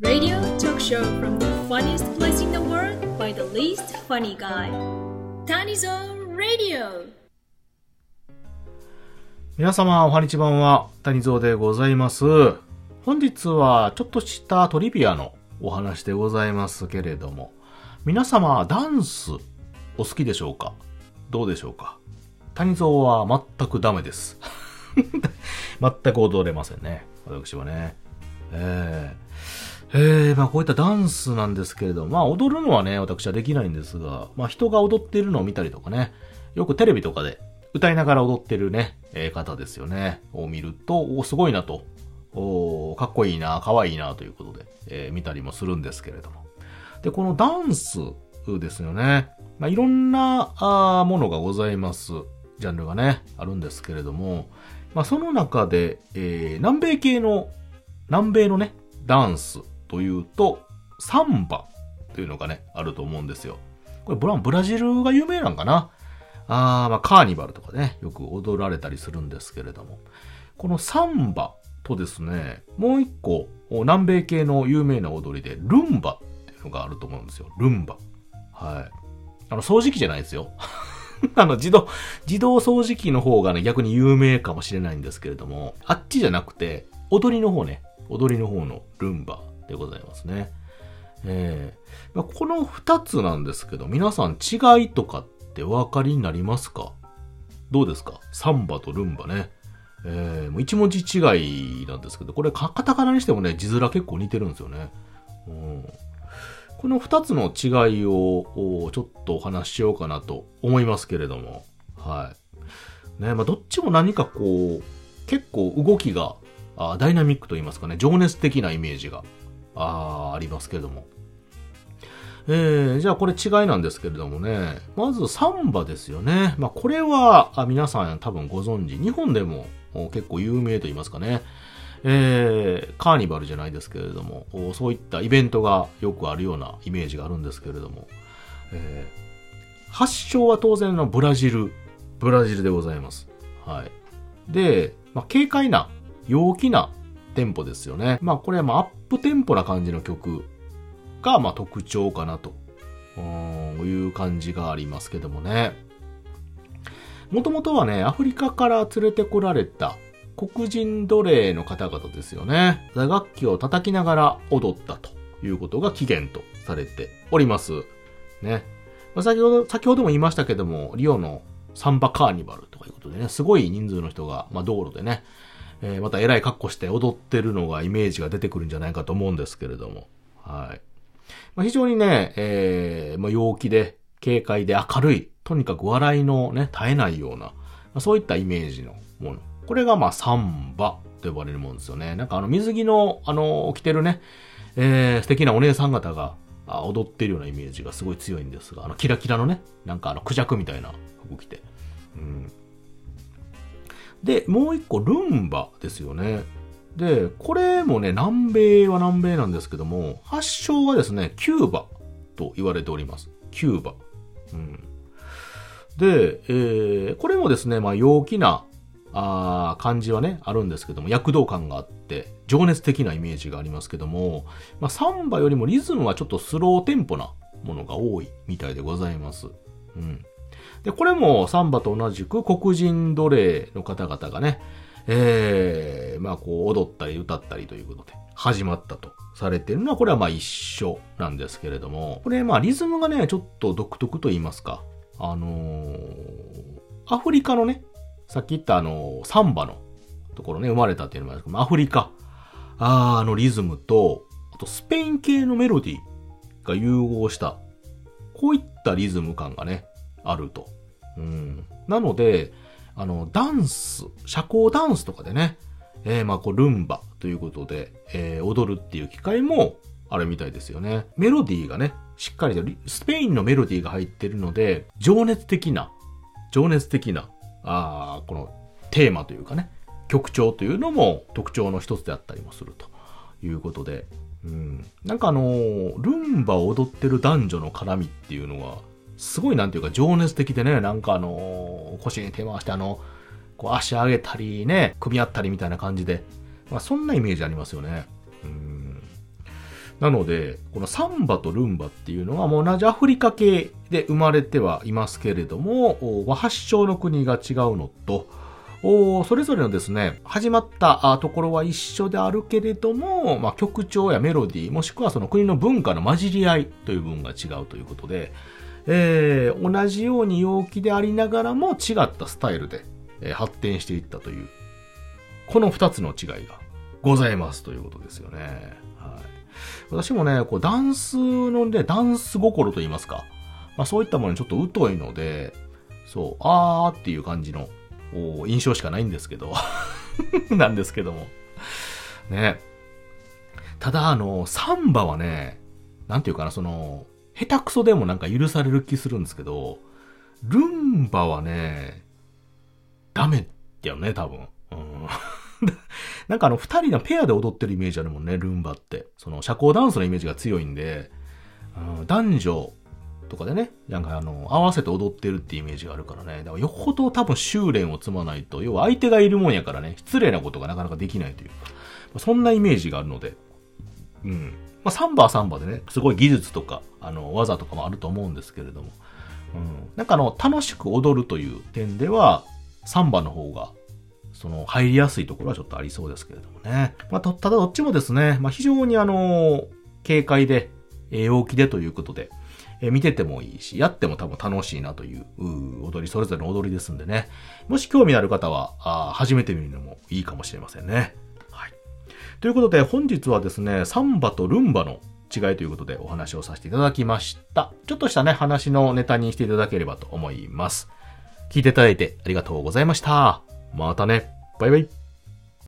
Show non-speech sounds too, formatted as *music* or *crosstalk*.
Radio talk show from the funniest place in the world by the least funny guy. Tanizo Radio. 皆様、おはにちばんは、谷蔵でございます。本日は、ちょっとしたトリビアのお話でございますけれども、皆様、ダンス、お好きでしょうか？どうでしょうか？谷蔵は全くダメです。*laughs* 全く踊れませんね。私はね。えー、えー、まあこういったダンスなんですけれども、まあ踊るのはね、私はできないんですが、まあ人が踊っているのを見たりとかね、よくテレビとかで歌いながら踊ってるね、えー方ですよね。を見ると、おすごいなと。おかっこいいな、かわいいなということで、えー見たりもするんですけれども。で、このダンスですよね。まあ、いろんなあものがございます。ジャンルがね、あるんですけれども、まあ、その中で、えー南米系の、南米のね、ダンスというと、サンバというのがね、あると思うんですよ。これブラブラジルが有名なんかな？あまあ、カーニバルとかね、よく踊られたりするんですけれども、このサンバとですね、もう一個、南米系の有名な踊りで、ルンバっていうのがあると思うんですよ。ルンバ。はい。あの、掃除機じゃないですよ。*laughs* あの、自動、自動掃除機の方がね、逆に有名かもしれないんですけれども、あっちじゃなくて、踊りの方ね、踊りの方のルンバでございますね。ええまあこの二つなんですけど、皆さん違いとかってお分かりになりますか？どうですか？サンバとルンバね。ええもう一文字違いなんですけど、これカタカナにしてもね、字面結構似てるんですよね。うんこの二つの違いをちょっとお話ししようかなと思いますけれども。はい。ね、まあどっちも何かこう、結構動きがあダイナミックと言いますかね、情熱的なイメージがあありますけれども。えー、じゃあこれ違いなんですけれどもね、まずサンバですよね。まあこれはあ皆さん多分ご存知、日本でも結構有名と言いますかね。えー、カーニバルじゃないですけれども、そういったイベントがよくあるようなイメージがあるんですけれども、えー発祥は当然のブラジル、ブラジルでございます。はい。で、まあ、軽快な、陽気なテンポですよね。まあ、これはまあ、アップテンポな感じの曲が、まあ、特徴かなと、ういう感じがありますけどもね。もともとはね、アフリカから連れてこられた黒人奴隷の方々ですよね。打楽器を叩きながら踊ったということが起源とされております。ね。まあ、先ほど、先ほども言いましたけども、リオのサンバカーニバルとかいうことでね、すごい人数の人が、まあ、道路でね、えーまた偉い格好して踊ってるのがイメージが出てくるんじゃないかと思うんですけれども。はい。まあ、非常にね、えーまあ、陽気で、軽快で明るい、とにかく笑いのね、絶えないような、まあ、そういったイメージのもの。これがまあサンバと呼ばれるものですよね。なんかあの水着の、あの、着てるね、えー素敵なお姉さん方があ踊ってるようなイメージがすごい強いんですが、あのキラキラのね、なんかあのクジャクみたいな服着て。うん。で、もう一個ルンバですよね。で、これもね、南米は南米なんですけども、発祥はですね、キューバと言われております。キューバ。うん。で、えーこれもですね、まあ、陽気な、あ感じはね、あるんですけども、躍動感があって、情熱的なイメージがありますけども、まあ、サンバよりもリズムはちょっとスローテンポなものが多いみたいでございます。うん。で、これもサンバと同じく黒人奴隷の方々がね、えー、まあこう踊ったり歌ったりということで始まったとされてるのはこれはまあ一緒なんですけれども、これまあリズムがね、ちょっと独特と言いますか、あのーアフリカのね、さっき言ったあのーサンバのところね、生まれたっていうのもあるんですけど、アフリカ、あのリズムと、あとスペイン系のメロディーが融合した、こういったリズム感がね、あると。うん。なので、あの、ダンス、社交ダンスとかでね、えー、まあ、こう、ルンバということで、えー踊るっていう機会もあるみたいですよね。メロディーがね、しっかりと、スペインのメロディーが入ってるので、情熱的な、情熱的な、あこのテーマというかね、曲調というのも特徴の一つであったりもするということで、うん。なんかあのールンバを踊ってる男女の絡みっていうのは、すごいなんていうか情熱的でね、なんかあのー腰に手回してあの、こう足上げたりね、組み合ったりみたいな感じで、まあそんなイメージありますよね。うん。なので、このサンバとルンバっていうのはもう同じアフリカ系で生まれてはいますけれども、和発祥の国が違うのと、それぞれのですね、始まったところは一緒であるけれども、まあ、曲調やメロディー、もしくはその国の文化の混じり合いという部分が違うということで、えー、同じように陽気でありながらも違ったスタイルで、えー、発展していったという、この二つの違いがございますということですよね。はい、私もね、こうダンスのね、ダンス心と言いますか、まあ、そういったものにちょっと疎いので、そう、あーっていう感じの印象しかないんですけど *laughs* なんですけども。ね。ただ、あの、サンバはね、なんていうかな、その、下手くそでもなんか許される気するんですけど、ルンバはね、ダメだよね、多分。うん、*laughs* なんかあの、二人のペアで踊ってるイメージあるもんね、ルンバって。その、社交ダンスのイメージが強いんで、うん、男女とかでね、なんかあの、合わせて踊ってるってイメージがあるからね。だからよほど多分修練を積まないと、要は相手がいるもんやからね、失礼なことがなかなかできないというか、そんなイメージがあるので、うん。まあ、サンバはサンバでね、すごい技術とか、あの、技とかもあると思うんですけれども、うん。なんかあの、楽しく踊るという点では、サンバの方が、その、入りやすいところはちょっとありそうですけれどもね。まあ、ただどっちもですね、まあ、非常にあの、軽快で、え陽気でということで、え見ててもいいし、やっても多分楽しいなという踊り、それぞれの踊りですんでね。もし興味ある方は、あ初めて見るのもいいかもしれませんね。ということで、本日はですね、サンバとルンバの違いということでお話をさせていただきました。ちょっとしたね、話のネタにしていただければと思います。聞いていただいてありがとうございました。またね。バイバイ。